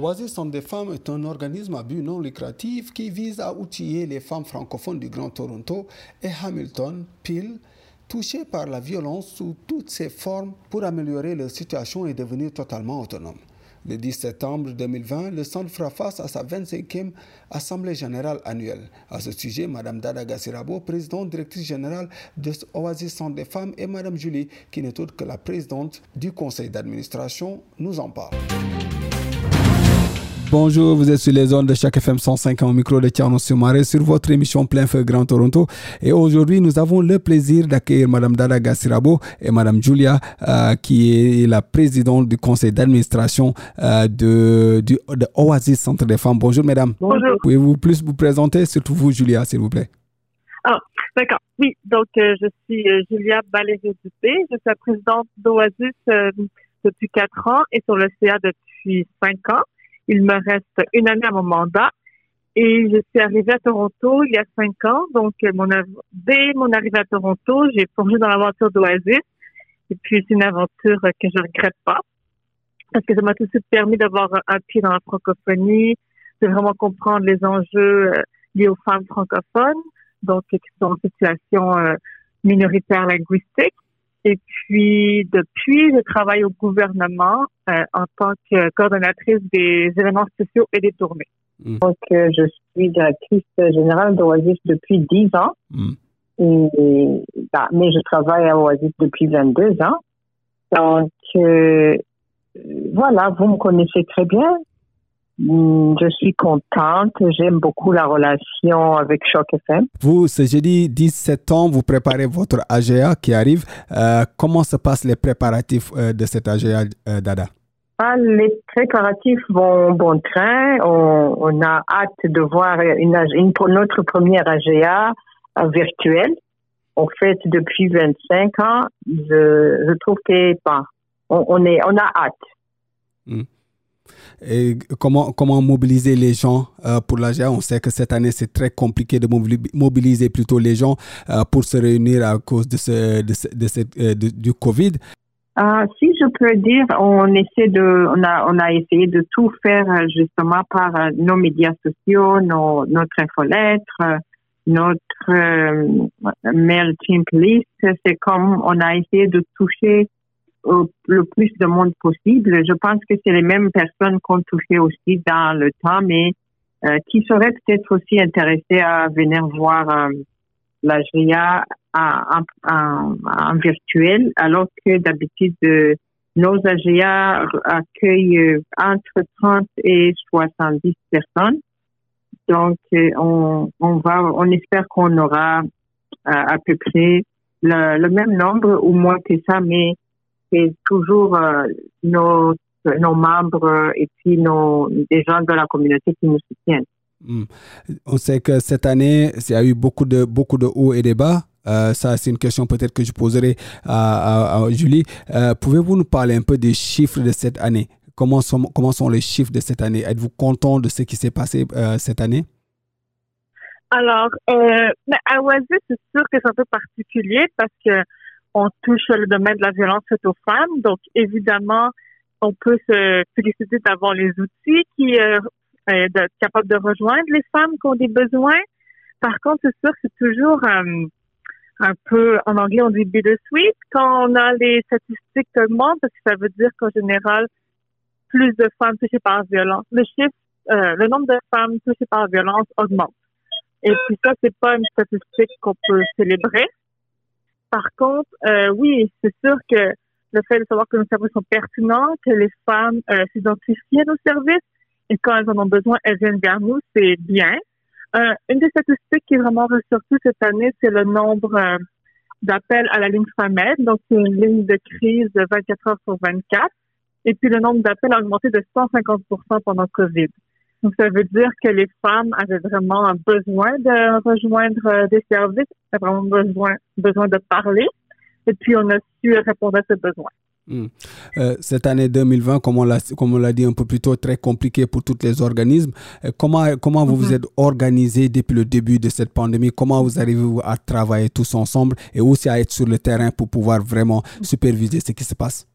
Oasis Centre des femmes est un organisme à but non lucratif qui vise à outiller les femmes francophones du Grand Toronto et Hamilton, Peel, touchées par la violence sous toutes ses formes pour améliorer leur situation et devenir totalement autonomes. Le 10 septembre 2020, le centre fera face à sa 25e Assemblée générale annuelle. À ce sujet, Mme Dada Gassirabo, présidente directrice générale de Oasis Centre des femmes, et Mme Julie, qui n'est autre que la présidente du conseil d'administration, nous en parlent. Bonjour, vous êtes sur les zones de chaque FM 105 au micro de Tierno Soumaré sur votre émission Plein Feu Grand Toronto. Et aujourd'hui, nous avons le plaisir d'accueillir Mme Dada Gassirabo et Mme Julia, euh, qui est la présidente du conseil d'administration euh, de, de Oasis Centre des femmes. Bonjour, mesdames. Bonjour. Pouvez-vous plus vous présenter, surtout vous, Julia, s'il vous plaît? Ah, d'accord. Oui, donc euh, je suis Julia Valéry-Dupé. Je suis la présidente d'Oasis depuis quatre ans et sur le CA depuis cinq ans. Il me reste une année à mon mandat. Et je suis arrivée à Toronto il y a cinq ans. Donc, mon, dès mon arrivée à Toronto, j'ai plongé dans l'aventure d'Oasis. Et puis, c'est une aventure que je regrette pas. Parce que ça m'a tout de suite permis d'avoir un pied dans la francophonie, de vraiment comprendre les enjeux euh, liés aux femmes francophones, donc qui sont en situation euh, minoritaire linguistique. Et puis, depuis, je travaille au gouvernement euh, en tant que coordonnatrice des événements sociaux et des tournées. Mm. Donc, euh, je suis directrice générale d'Oasis depuis 10 ans. Mm. Et, bah, mais je travaille à Oasis depuis 22 ans. Donc, euh, voilà, vous me connaissez très bien. Mm, je suis contente. J'aime beaucoup la relation avec Choc FM. Vous, ce jeudi 17 ans, vous préparez votre AGA qui arrive. Euh, comment se passent les préparatifs de cet AGA, euh, Dada? Ah, les préparatifs vont bon train. On, a hâte de voir une, notre première AGA virtuelle. On fait depuis 25 ans. Je, trouve que bah, on, on, est, on a hâte. Mm et comment, comment mobiliser les gens euh, pour l'AGA. On sait que cette année, c'est très compliqué de mobiliser plutôt les gens euh, pour se réunir à cause de, ce, euh, du Covid. Ah, si je peux dire, on essaie de, on a, on a essayé de tout faire justement par nos médias sociaux, nos, notre infolettre, notre mail team list. C'est comme on a essayé de toucher le plus de monde possible. Je pense que c'est les mêmes personnes qu'on touchait aussi dans le temps, mais euh, qui seraient peut-être aussi intéressées à venir voir euh, la GIA en, virtuel, alors que d'habitude, euh, nos AGA accueillent entre 30 et 70 personnes. Donc, on, on va, on espère qu'on aura à peu près le, le, même nombre ou moins que ça, mais c'est toujours euh, nos, nos membres et puis nos, des gens de la communauté qui nous soutiennent. Hmm. On sait que cette année, il y a eu beaucoup de, beaucoup de hauts et de bas. Euh, ça, c'est une question peut-être que je poserai à, Julie. Euh, pouvez-vous nous parler un peu des chiffres de cette année? Comment sont, comment sont les chiffres de cette année? Êtes-vous content de ce qui s'est passé cette année? Alors, à Oasis, c'est sûr que c'est un peu particulier parce que on touche le domaine de la violence faite aux femmes. Donc, évidemment, on peut se féliciter d'avoir les outils qui euh, euh d'être capable de rejoindre les femmes qui ont des besoins. Par contre, c'est sûr que c'est toujours euh, un peu, en anglais, on dit bittersweet quand on a les statistiques qui augmentent, parce que ça veut dire qu'en général, plus de femmes touchées par violence, le chiffre, euh, le nombre de femmes touchées par violence augmente. Et puis ça, c'est pas une statistique qu'on peut célébrer. Par contre, euh, oui, c'est sûr que le fait de savoir que nos services sont pertinents, que les femmes euh, s'identifient à nos services et quand elles en ont besoin, elles viennent vers nous, c'est bien. Euh, une des statistiques qui est vraiment ressortie cette année, c'est le nombre euh, d'appels à la ligne FAMED. Donc, c'est une ligne de crise de 24 heures sur 24 Et puis le nombre d'appels a augmenté de 150% pendant Covid. Donc ça veut dire que les femmes avaient vraiment un besoin de rejoindre euh, des services, avaient vraiment besoin, besoin de parler. Et puis on a su répondre à ce besoin. Hmm. Euh, cette année 2020, comme on l'a comme on l'a dit un peu plus tôt, très compliquée pour tous les organismes. Euh, comment comment vous vous mm-hmm. êtes organisé depuis le début de cette pandémie? Comment vous arrivez à travailler tous ensemble et aussi à être sur le terrain pour pouvoir vraiment superviser ce qui se passe?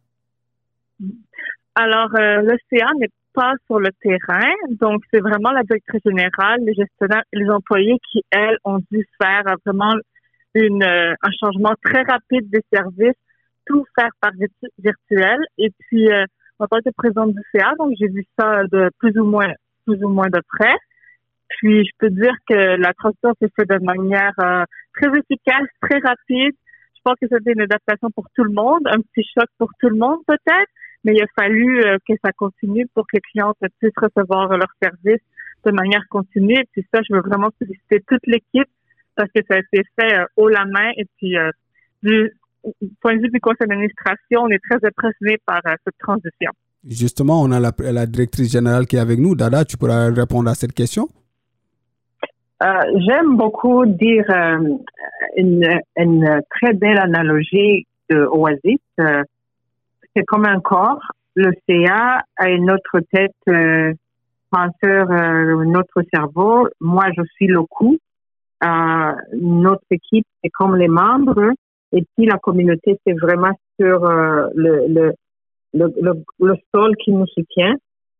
Alors euh, le CA n'est pas sur le terrain, donc c'est vraiment la directrice générale, les gestionnaires, les employés qui elles ont dû faire vraiment une un changement très rapide des services tout faire par virtuel. Et puis, euh, en tant que présidente du CA, donc j'ai vu ça de plus ou moins, plus ou moins de près. Puis, je peux dire que la transition s'est faite de manière euh, très efficace, très rapide. Je pense que c'était une adaptation pour tout le monde, un petit choc pour tout le monde peut-être, mais il a fallu euh, que ça continue pour que les clientes puissent recevoir leurs services de manière continue. Et puis ça, je veux vraiment féliciter toute l'équipe parce que ça a été fait haut la main et puis du, point de vue du conseil d'administration, on est très impressionné par euh, cette transition. Justement, on a la, directrice générale qui est avec nous. Dada, tu pourras répondre à cette question? Euh, j'aime beaucoup dire euh, une, une, très belle analogie de Oasis. c'est comme un corps. Le CA a une autre tête, penseur, notre cerveau. Moi, je suis le cou. notre équipe, c'est comme les membres. Et puis la communauté, c'est vraiment sur euh, le, le, le, le, sol qui nous soutient.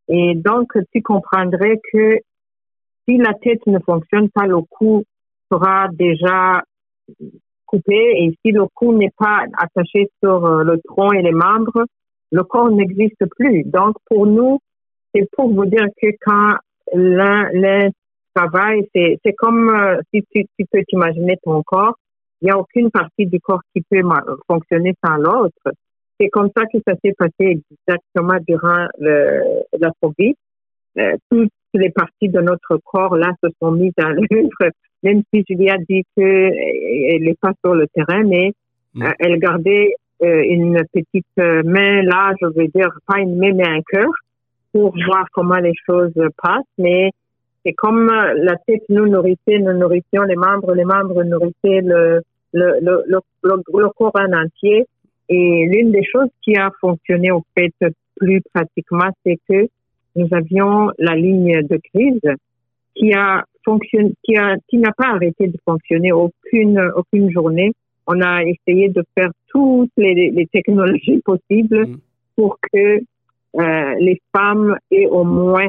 Et donc, tu comprendrais que si la tête ne fonctionne pas, le cou sera déjà coupé. Et si le cou n'est pas attaché sur euh, le tronc et les membres, le corps n'existe plus. Donc, pour nous, c'est pour vous dire que quand l'un travaille, c'est comme euh, si tu, tu peux t'imaginer ton corps il n'y a aucune partie du corps qui peut fonctionner sans l'autre. C'est comme ça que ça s'est passé exactement durant le, la COVID. Euh, toutes les parties de notre corps là se sont mises à l'œuvre, même si Julia dit qu'elle n'est pas sur le terrain, mais mm. euh, elle gardait euh, une petite main là, je veux dire, pas une main mais un cœur, pour voir comment les choses passent. Mais c'est comme la tête nous nourrissait, nous nourrissions les membres, les membres nourrissaient le, le, le, le, le, corps en entier. Et l'une des choses qui a fonctionné au fait plus pratiquement, c'est que nous avions la ligne de crise qui a fonctionné, qui a, qui n'a pas arrêté de fonctionner aucune, aucune journée. On a essayé de faire toutes les, les technologies possibles mm. pour que euh, les femmes aient au moins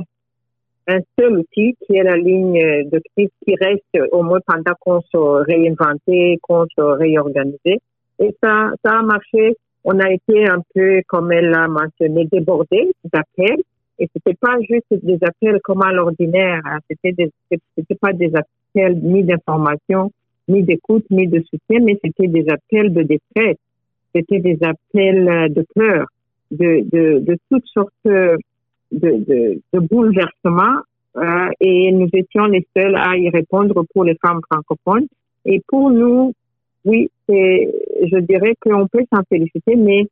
un seul outil qui est la ligne de crise qui reste au moins pendant qu'on se réinventait, qu'on se réorganisait. Et ça, ça a marché. On a été un peu, comme elle l'a mentionné, débordé d'appels. Et c'était pas juste des appels comme à l'ordinaire. Hein. C'était c'était pas des appels ni d'information, ni d'écoute, ni de soutien, mais c'était des appels de détresse. C'était des appels de peur, de, de, de toutes sortes de, de, de bouleversement euh, et nous étions les seuls à y répondre pour les femmes francophones. Et pour nous, oui, je dirais qu'on peut s'en féliciter, mais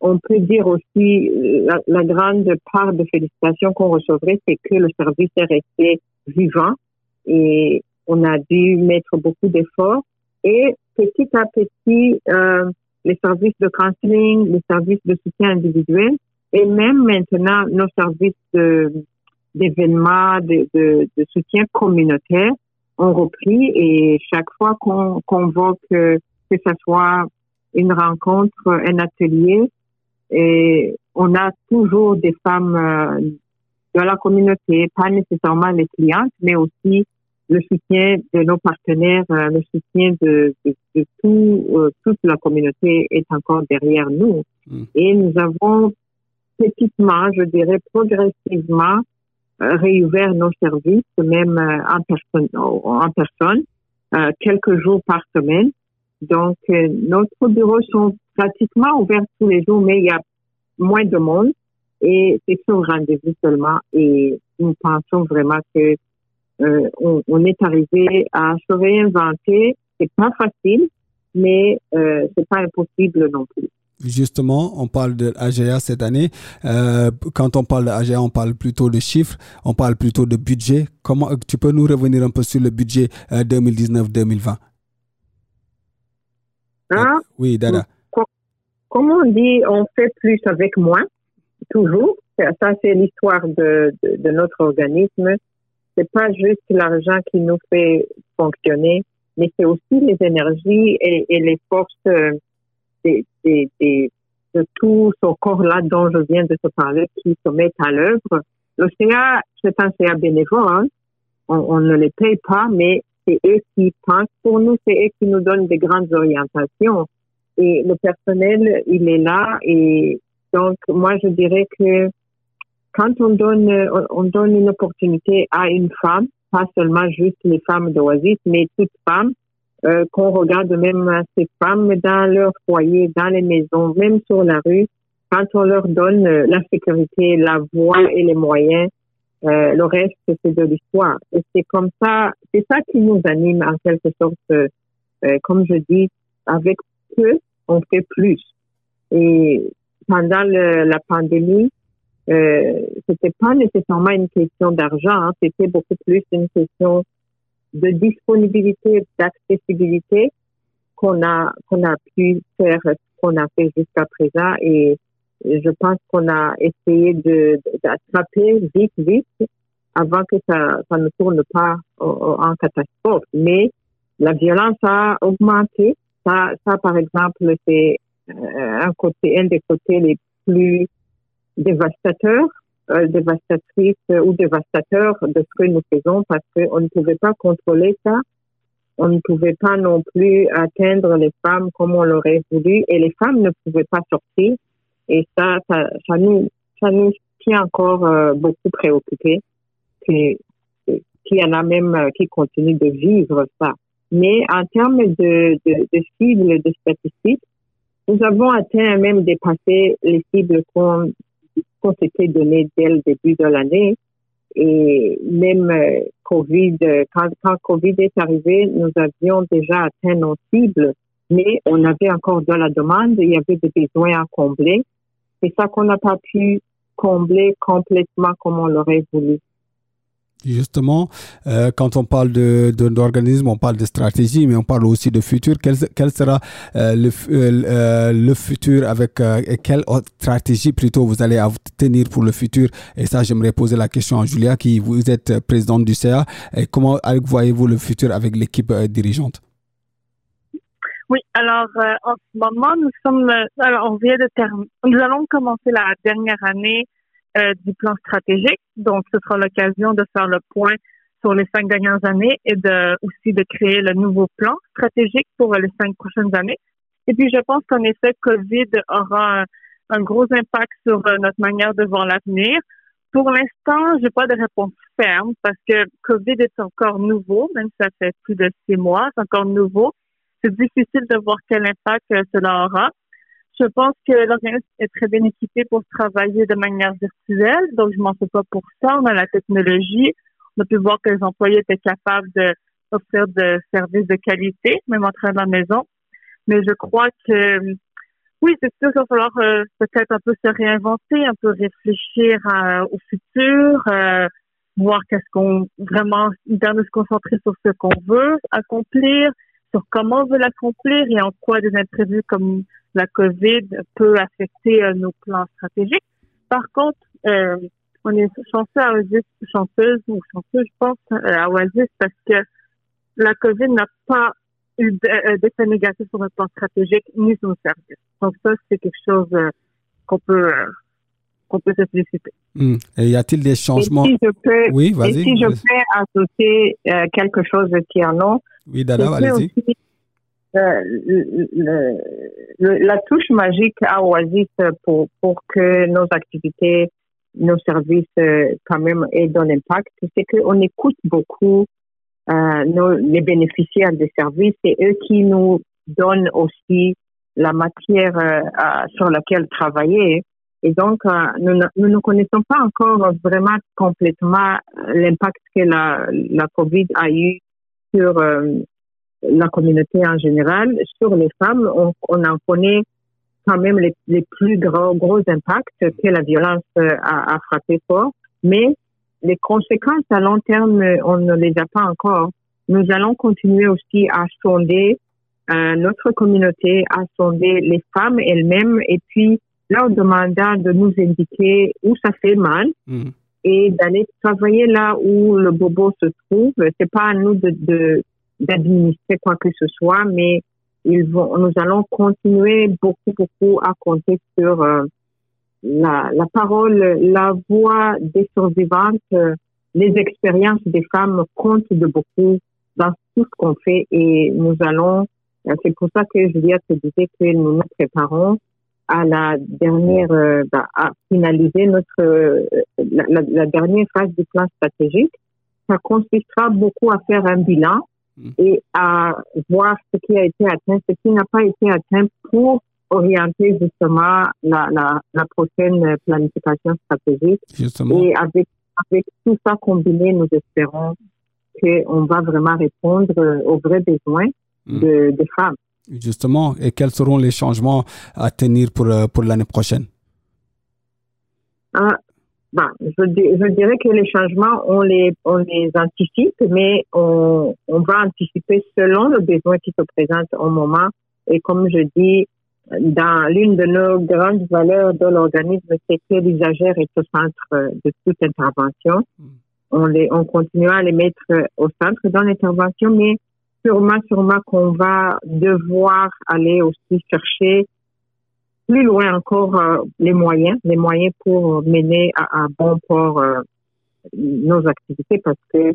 on peut dire aussi la, la grande part de félicitations qu'on recevrait, c'est que le service est resté vivant et on a dû mettre beaucoup d'efforts. Et petit à petit, euh, les services de counseling, les services de soutien individuel et même maintenant, nos services d'événements, de, de, de, soutien communautaire ont repris et chaque fois qu'on convoque, que ce soit une rencontre, un atelier, et on a toujours des femmes euh, de la communauté, pas nécessairement les clientes, mais aussi le soutien de nos partenaires, euh, le soutien de, de, de tout, euh, toute la communauté est encore derrière nous. Mm. Et nous avons petitement, je dirais progressivement, euh, réouvert nos services, même euh, en personne, euh, quelques jours par semaine. Donc, notre bureau sont pratiquement ouverts tous les jours, mais il y a moins de monde et c'est sur rendez-vous seulement. Et nous pensons vraiment que on, on, est arrivé à se réinventer. C'est pas facile, mais euh, c'est pas impossible non plus. Justement, on parle de l'AGA cette année. Euh, quand on parle de l'AGA, on parle plutôt de chiffres, on parle plutôt de budget. Comment tu peux nous revenir un peu sur le budget 2019-2020 hein? Oui, Dada. Comme on dit, on fait plus avec moins, toujours. Ça, c'est l'histoire de, de, notre organisme. C'est pas juste l'argent qui nous fait fonctionner, mais c'est aussi les énergies et, et les forces euh, de tout ce corps-là dont je viens de te parler qui se mettent à l'œuvre. L'OCA, c'est un CA bénévole. Hein. On, on, ne les paye pas, mais c'est eux qui pensent pour nous, c'est eux qui nous donnent des grandes orientations. Et le personnel, il est là. Et donc, moi, je dirais que quand on donne, on donne une opportunité à une femme, pas seulement juste les femmes d'Oasis, mais toute femme, euh, qu'on regarde même ces femmes dans leur foyer, dans les maisons, même sur la rue, quand on leur donne euh, la sécurité, la voix et les moyens, euh, le reste, c'est de l'histoire. Et c'est comme ça, c'est ça qui nous anime en quelque sorte. Euh, comme je dis, avec peu, on fait plus. Et pendant la pandémie, euh, c'était pas nécessairement une question d'argent, hein, c'était beaucoup plus une question de disponibilité, d'accessibilité qu'on a qu'on a pu faire qu'on a fait jusqu'à présent. Et je pense qu'on a essayé de d'attraper vite vite avant que ça ça ne tourne pas en catastrophe. Mais la violence a augmenté. Ça ça par exemple c'est euh, un côté un des côtés les plus dévastateurs dévastatrice ou dévastateur de ce que nous faisons parce qu'on ne pouvait pas contrôler ça. On ne pouvait pas non plus atteindre les femmes comme on l'aurait voulu et les femmes ne pouvaient pas sortir. Et ça, ça, ça nous, ça nous tient encore euh, beaucoup préoccupés. Qu'il y en a même euh, qui continuent de vivre ça. Mais en termes de, de, de cibles, de statistiques, nous avons atteint même dépassé les cibles qu'on qu'on s'était donné dès le début de l'année. Et même euh, Covid, quand, quand Covid est arrivé, nous avions déjà atteint nos cibles, mais on avait encore de la demande, il y avait des besoins à combler. C'est ça qu'on n'a pas pu combler complètement comme on l'aurait voulu. Justement, euh, quand on parle de, d'organisme, on parle de stratégie, mais on parle aussi de futur. Quel, sera euh, le, euh, le futur avec et quelle stratégie plutôt vous allez tenir pour le futur? Et ça, j'aimerais poser la question à Julia, qui vous êtes présidente du CA. Comment voyez-vous le futur avec l'équipe dirigeante? Oui, alors en ce moment, nous sommes, alors on vient de terminer, nous allons commencer la dernière année du plan stratégique. Donc, ce sera l'occasion de faire le point sur les cinq dernières années et de aussi de créer le nouveau plan stratégique pour les cinq prochaines années. Et puis, je pense qu'en effet, COVID aura un, gros impact sur euh, notre manière de voir l'avenir. Pour l'instant, j'ai pas de réponse ferme parce que COVID est encore nouveau, même si ça fait plus de six mois, c'est encore nouveau. C'est difficile de voir quel impact euh, cela aura. Je pense que l'organisme est très bien équipé pour travailler de manière virtuelle, donc je m'en fais pas pour ça. On a la technologie. On a pu voir que les employés étaient capables d'offrir de services de qualité, même en train de la maison. Mais je crois que oui, c'est sûr qu'il va falloir euh, peut-être un peu se réinventer, un peu réfléchir au futur, euh, voir qu'est-ce qu'on vraiment, idéalement se concentrer sur ce qu'on veut accomplir, sur comment on veut l'accomplir et en quoi des imprévus comme la COVID peut affecter euh, nos plans stratégiques. Par contre, euh, on est chanceux à Oasis, chanceuse ou chanceux, je pense, euh, à Oasis parce que la COVID n'a pas eu d'effet négatif sur notre plan stratégique ni sur nos services. Donc ça, c'est quelque chose qu'on peut qu'on peut se féliciter. Hmm. Et y a-t-il des changements? Si je peux, Oui, vas-y. si je peux associer quelque chose qui en ont. Oui, Dada, allez-y. Euh, la touche magique à Oasis pour, pour que nos activités, nos services euh, quand même aient un impact, c'est qu'on écoute beaucoup euh, nos, les bénéficiaires des services et eux qui nous donnent aussi la matière sur laquelle travailler. Et donc, nous, nous ne connaissons pas encore vraiment complètement l'impact que la, la COVID a eu sur la communauté en général. Sur les femmes, on, on en connaît quand même les, les plus gros, gros impacts que la violence a, a frappé fort. Mais les conséquences à long terme, on ne les a pas encore. Nous allons continuer aussi à sonder euh, notre communauté, à sonder les femmes elles-mêmes et puis leur demander de nous indiquer où ça fait mal mm. et d'aller travailler là où le bobo se trouve. C'est pas à nous de d'administrer quoi que ce soit, mais ils vont, nous allons continuer beaucoup, beaucoup à compter sur euh, la, la parole, la voix des survivantes, euh, les expériences des femmes comptent de beaucoup dans tout ce qu'on fait et nous allons, euh, c'est pour ça que Julia te disait que nous nous préparons à la dernière, bah, à finaliser notre, la, la, dernière phase du plan stratégique. Ça consistera beaucoup à faire un bilan. Et à voir ce qui a été atteint, ce qui n'a pas été atteint pour orienter justement la, la, la prochaine planification stratégique. Justement. Et avec, avec tout ça combiné, nous espérons qu'on va vraiment répondre aux vrais besoins mm. de, des femmes. Justement, et quels seront les changements à tenir pour, pour l'année prochaine? Ah, bah, je, je, dirais que les changements, on les, on les anticipe, mais on, on va anticiper selon le besoin qui se présente au moment. Et comme je dis, dans l'une de nos grandes valeurs de l'organisme, c'est que l'usager est au centre de toute intervention. Mm. On, les, on continue à les mettre au centre dans l'intervention, mais sûrement, sûrement qu'on va devoir aller aussi chercher plus loin encore euh, les moyens, les moyens pour mener à, bon port euh, nos activités parce que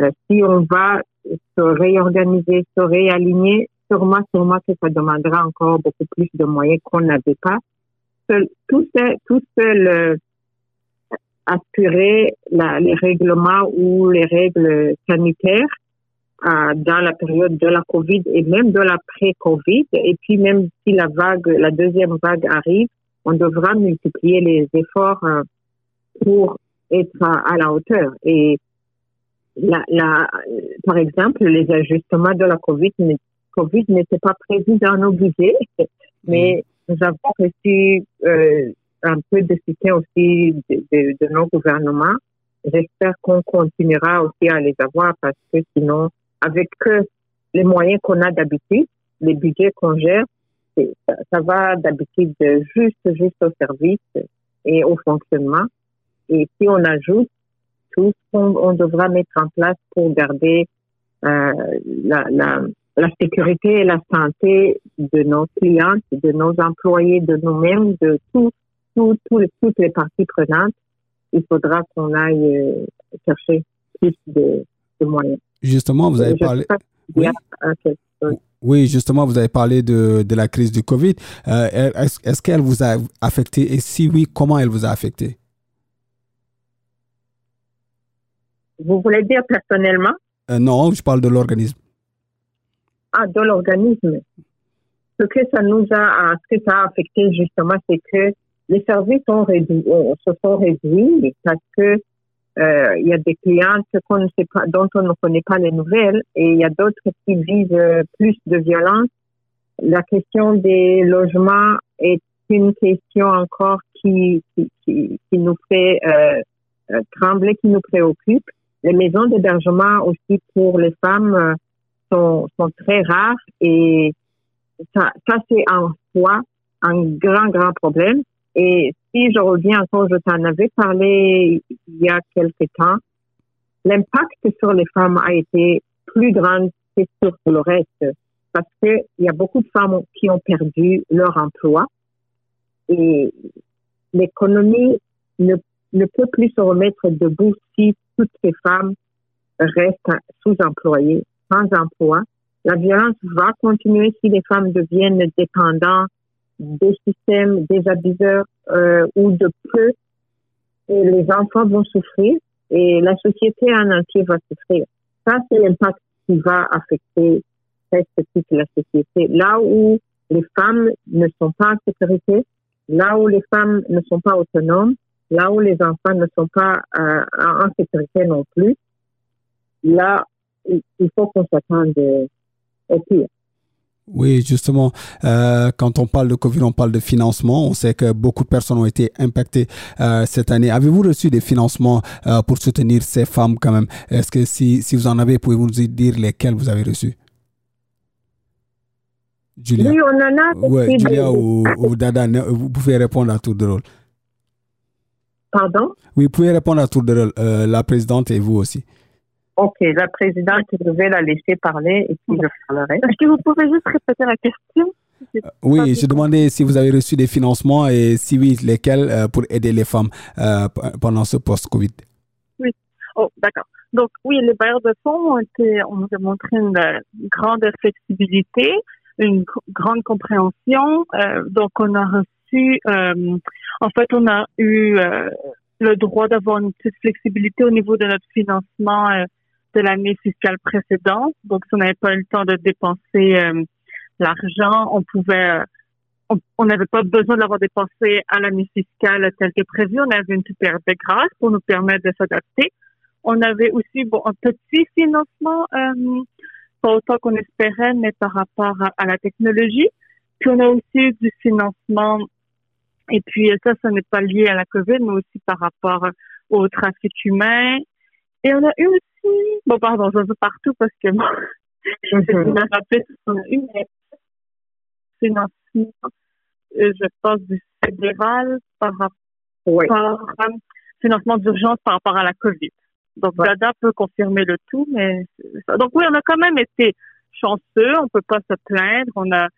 euh, si on va se réorganiser, se réaligner, sûrement, sûrement que ça demandera encore beaucoup plus de moyens qu'on n'avait pas. Tout seul, tout seul assurer la, les règlements ou les règles sanitaires euh, dans la période de la Covid et même de la pré-Covid. Et puis même si la vague, la deuxième vague arrive, on devra multiplier les efforts euh, pour être à, la hauteur. Et la, la, par exemple, les ajustements de la Covid, COVID n'étaient pas prévus dans nos budgets, mais mm. nous avons reçu euh, un peu de soutien aussi de, de, de nos gouvernements. J'espère qu'on continuera aussi à les avoir parce que sinon, avec les moyens qu'on a d'habitude, les budgets qu'on gère, ça, va d'habitude juste, juste au service et au fonctionnement. Et si on ajoute tout ce qu'on devra mettre en place pour garder euh, la, la, la, sécurité et la santé de nos clients, de nos employés, de nous-mêmes, de tout, tout, toutes les parties prenantes, il faudra qu'on aille euh, chercher plus de moyens. Justement, vous avez parlé. Oui. justement, vous avez parlé de, de la crise du Covid. Euh, est-ce qu'elle vous a affecté? Et si oui, comment elle vous a affecté? Vous voulez dire personnellement? Euh, non, je parle de l'organisme. Ah, de l'organisme. Ce que ça nous a, ce que ça a affecté justement, c'est que les services ont réduit, euh, se sont réduits parce que euh, il y a des clientes qu'on ne sait pas, dont on ne connaît pas les nouvelles et il y a d'autres qui vivent euh, plus de violence. La question des logements est une question encore qui, qui, qui, nous fait euh, euh, trembler, qui nous préoccupe. Les maisons d'hébergement aussi pour les femmes sont, sont très rares et ça, ça c'est en soi un grand, grand problème. Et si je reviens encore, je t'en avais parlé il y a quelque temps, l'impact sur les femmes a été plus grand que sur le reste parce qu'il y a beaucoup de femmes qui ont perdu leur emploi et l'économie ne, ne peut plus se remettre debout si toutes ces femmes restent sous-employées, sans emploi. La violence va continuer si les femmes deviennent dépendantes des systèmes, des abuseurs euh, ou de peu, et les enfants vont souffrir et la société en entier va souffrir. Ça, c'est l'impact qui va affecter cette toute la société. Là où les femmes ne sont pas en sécurité, là où les femmes ne sont pas autonomes, là où les enfants ne sont pas euh, en sécurité non plus, là, il faut qu'on s'attende au pire. Oui, justement, euh, quand on parle de Covid, on parle de financement. On sait que beaucoup de personnes ont été impactées euh, cette année. Avez-vous reçu des financements euh, pour soutenir ces femmes quand même? Est-ce que si, si vous en avez, pouvez-vous nous dire lesquels vous avez reçus? Julia. Oui, on en a. Oui, Julia ou, ou, Dada, vous pouvez répondre à tour de rôle. Pardon? Oui, vous pouvez répondre à tour de rôle, la présidente et vous aussi. Ok, la présidente, je vais la laisser parler et puis je parlerai. Est-ce que vous pouvez juste répéter la question? Euh, oui, je demandais si vous avez reçu des financements et si oui, lesquels euh, pour aider les femmes euh, pendant ce post-Covid. Oui, oh, d'accord. Donc oui, les bailleurs de fonds ont, été, ont montré une, grande flexibilité, une grande compréhension. donc on a reçu, en fait, on a eu le droit d'avoir une petite flexibilité au niveau de notre financement de l'année fiscale précédente. Donc, si on n'avait pas eu le temps de dépenser euh, l'argent, on pouvait, euh, on n'avait pas besoin de l'avoir dépensé à l'année fiscale telle que prévu. On avait une petite période de grâce pour nous permettre de s'adapter. On avait aussi bon, un petit financement, euh, pas autant qu'on espérait, mais par rapport à, la technologie. Puis on a aussi du financement, et puis ça, ça n'est pas lié à la COVID, mais aussi par rapport au trafic humain. Et on a eu aussi Bon, pardon, je veux partout parce que moi, je me a eu, mais financement, euh, je pense, du fédéral par rapport oui. financement d'urgence par rapport à la COVID. Donc, Dada peut confirmer le tout, mais donc oui, on a quand même été chanceux, on peut pas se plaindre, on a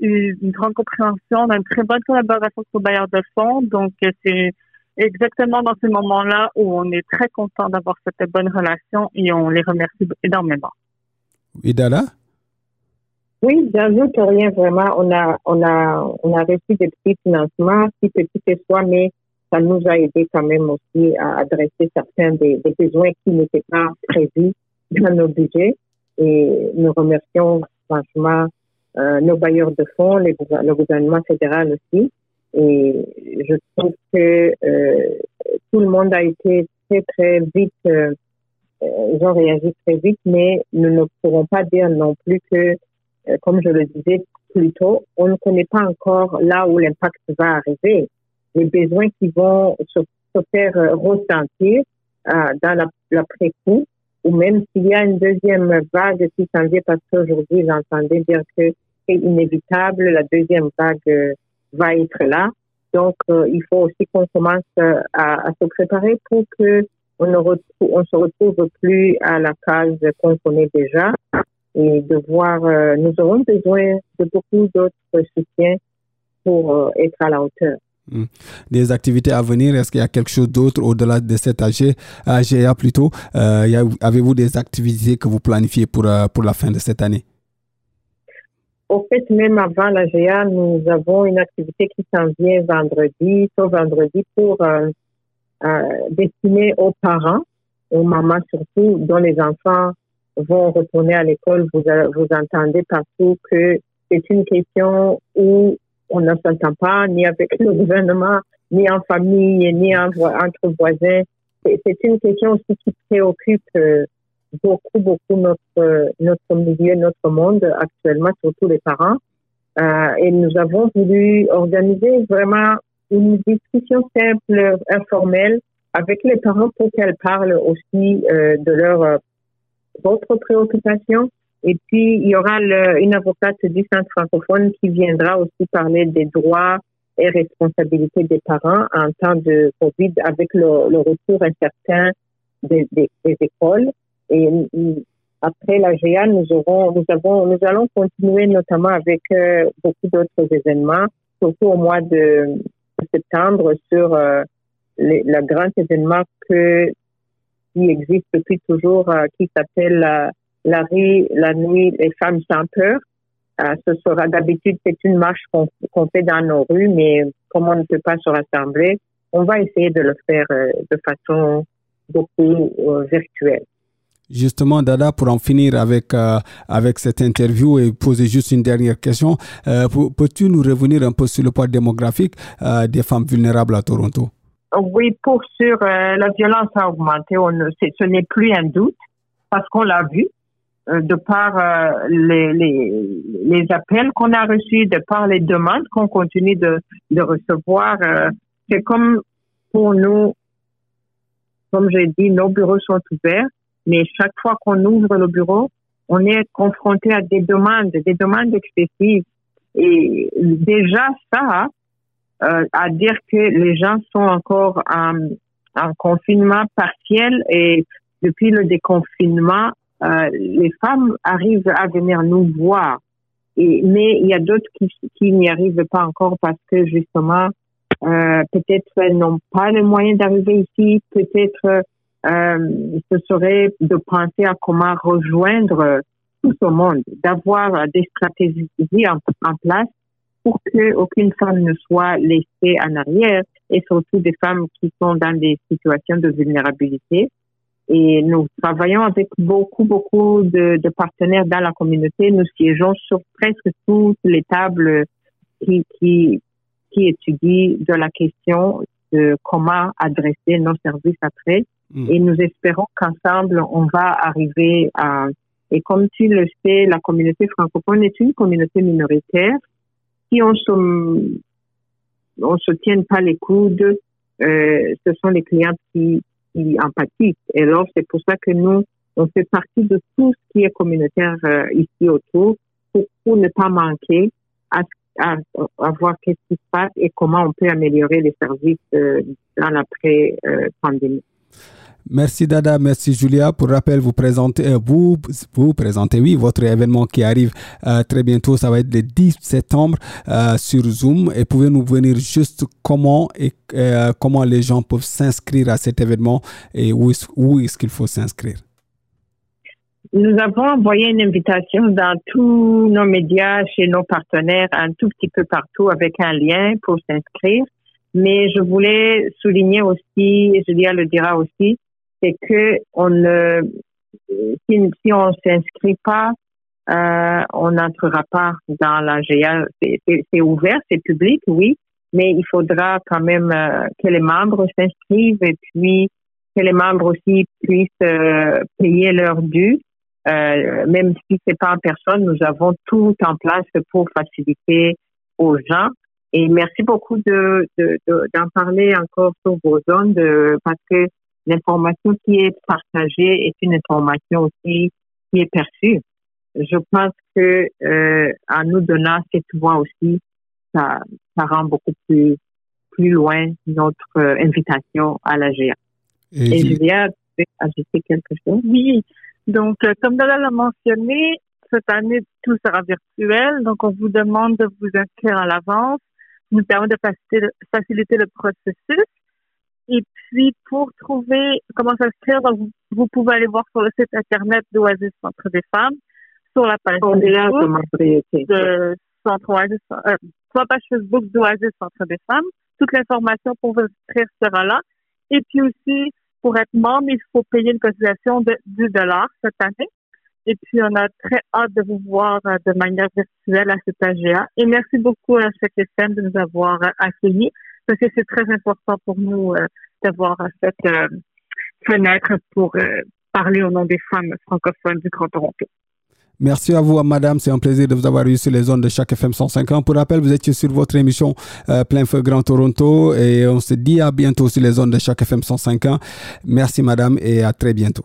eu une grande compréhension, on a une très bonne collaboration avec nos bailleurs de fonds, donc c'est exactement dans ce moment-là où on est très content d'avoir cette bonne relation et on les remercie énormément. Idala? Oui, j'ajoute rien vraiment. On a, on a, on a reçu des petits financements, si petits que soit, mais ça nous a aidé quand même aussi à adresser certains des, besoins qui n'étaient pas prévus dans nos budgets. Et nous remercions franchement euh, nos bailleurs de fonds, le gouvernement fédéral aussi. Et je trouve que euh, tout le monde a été très, très vite, euh, ils ont réagi très vite, mais nous ne pourrons pas dire non plus que, euh, comme je le disais plus tôt, on ne connaît pas encore là où l'impact va arriver. Les besoins qui vont se, faire ressentir dans l'après-coup, ou même s'il y a une deuxième vague qui s'en vient, parce qu'aujourd'hui, j'entendais dire que c'est inévitable, la deuxième vague va être là. Donc, euh, il faut aussi qu'on commence euh, à, se préparer pour que on ne se retrouve plus à la case qu'on connaît déjà et de voir, euh, nous aurons besoin de beaucoup d'autres soutiens pour être à la hauteur. Hmm. Des activités à venir, est-ce qu'il y a quelque chose d'autre au-delà de cet AG, AGA plutôt Avez-vous des activités que vous planifiez pour, pour la fin de cette année? Au fait, même avant la GA, nous avons une activité qui s'en vient vendredi, ce vendredi, pour euh, euh, destiner aux parents, aux mamans surtout, dont les enfants vont retourner à l'école. Vous, vous entendez partout que c'est une question où on ne s'entend pas ni avec le gouvernement, ni en famille, ni entre voisins. C'est une question aussi qui préoccupe euh, beaucoup, beaucoup notre, notre milieu, notre monde actuellement, surtout les parents. Euh, et nous avons voulu organiser vraiment une discussion simple, informelle, avec les parents pour qu'elles parlent aussi euh, de leurs euh, autres préoccupations. Et puis, il y aura une avocate du centre francophone qui viendra aussi parler des droits et responsabilités des parents en temps de COVID avec le, retour incertain des, des écoles. Et après la GA, nous aurons, nous avons, nous allons continuer notamment avec euh, beaucoup d'autres événements, surtout au mois de septembre sur euh, le grand événement que qui existe depuis toujours, euh, qui s'appelle la rue, la nuit, les femmes sans peur. ce sera d'habitude c'est une marche qu'on fait dans nos rues, mais comme on ne peut pas se rassembler, on va essayer de le faire de façon beaucoup virtuelle. Justement, Dada, pour en finir avec, euh, avec cette interview et poser juste une dernière question, euh, peux-tu nous revenir un peu sur le poids démographique euh, des femmes vulnérables à Toronto? Oui, pour sûr, la violence a augmenté. On, ce n'est plus un doute parce qu'on l'a vu. de par les, les, les, appels qu'on a reçus, de par les demandes qu'on continue de, de recevoir, c'est comme pour nous, comme j'ai dit, nos bureaux sont ouverts, mais chaque fois qu'on ouvre le bureau, on est confronté à des demandes, des demandes excessives. Et déjà ça, euh, à dire que les gens sont encore en, en confinement partiel et depuis le déconfinement, euh, les femmes arrivent à venir nous voir. Mais il y a d'autres qui, n'y arrivent pas encore parce que justement, euh, peut-être elles n'ont pas les moyens d'arriver ici, peut-être ce serait de penser à comment rejoindre tout ce monde, d'avoir des stratégies en, place pour que aucune femme ne soit laissée en arrière et surtout des femmes qui sont dans des situations de vulnérabilité. Et nous travaillons avec beaucoup, beaucoup de, de, partenaires dans la communauté. Nous siégeons sur presque toutes les tables qui, qui, qui étudient de la question de comment adresser nos services après. Mm. Et nous espérons qu'ensemble, on va arriver à... Et comme tu le sais, la communauté francophone est une communauté minoritaire. Si on se, on se tient pas les coudes, euh, ce sont les clients qui, qui empathisent. Et alors, c'est pour ça que nous, on fait partie de tout ce qui est communautaire euh, ici autour pour, ne pas manquer à, voir qu'est-ce qui se passe et comment on peut améliorer les services euh, dans l'après-pandémie. Merci Dada, merci Julia. Pour rappel, vous présentez, euh, vous, vous présentez, oui, votre événement qui arrive euh, très bientôt. Ça va être le 10 septembre euh, sur Zoom. Et pouvez nous venir juste comment et comment les gens peuvent s'inscrire à cet événement et où est-ce, où est-ce qu'il faut s'inscrire? Nous avons envoyé une invitation dans tous nos médias, chez nos partenaires, un tout petit peu partout avec un lien pour s'inscrire. Mais je voulais souligner aussi, et Julia le dira aussi, c'est que on ne, si, si on s'inscrit pas, euh, on n'entrera pas dans la GA. C'est ouvert, c'est public, oui, mais il faudra quand même euh, que les membres s'inscrivent et puis que les membres aussi puissent euh, payer leur dû. Euh, même si c'est pas en personne, nous avons tout en place pour faciliter aux gens. Et merci beaucoup de d'en de, parler encore sur vos zones, de, parce que l'information qui est partagée est une information aussi qui est perçue. Je pense que euh, en nous donnant cette voix aussi, ça, ça rend beaucoup plus plus loin notre euh, invitation à la GA. Et, Et Julia, tu veux ajouter quelque chose? Oui. Donc, euh, comme Dada l'a mentionné, cette année, tout sera virtuel. Donc, on vous demande de vous inscrire à l'avance, nous permet de faciliter le processus. Et puis, pour trouver comment s'inscrire, vous, vous pouvez aller voir sur le site internet d'Oasis Centre des Femmes, sur la page Facebook de Centre Oasis, euh, sur la page Facebook d'Oasis Centre des Femmes. Toute l'information pour vous inscrire sera là. Et puis aussi, pour être membre, il faut payer une cotisation de 10 dollars cette année. Et puis, on a très hâte de vous voir euh, de manière virtuelle à cet AGA. Et merci beaucoup à chaque FM de nous avoir euh, accueillis parce que c'est très important pour nous euh, d'avoir cette euh, fenêtre pour euh, parler au nom des femmes francophones du Grand Toronto. Merci à vous, madame. C'est un plaisir de vous avoir eu sur les zones de chaque FM 150. Pour rappel, vous étiez sur votre émission Plein Feu Grand Toronto et on se dit à bientôt sur les zones de chaque FM 150. Merci, madame, et à très bientôt.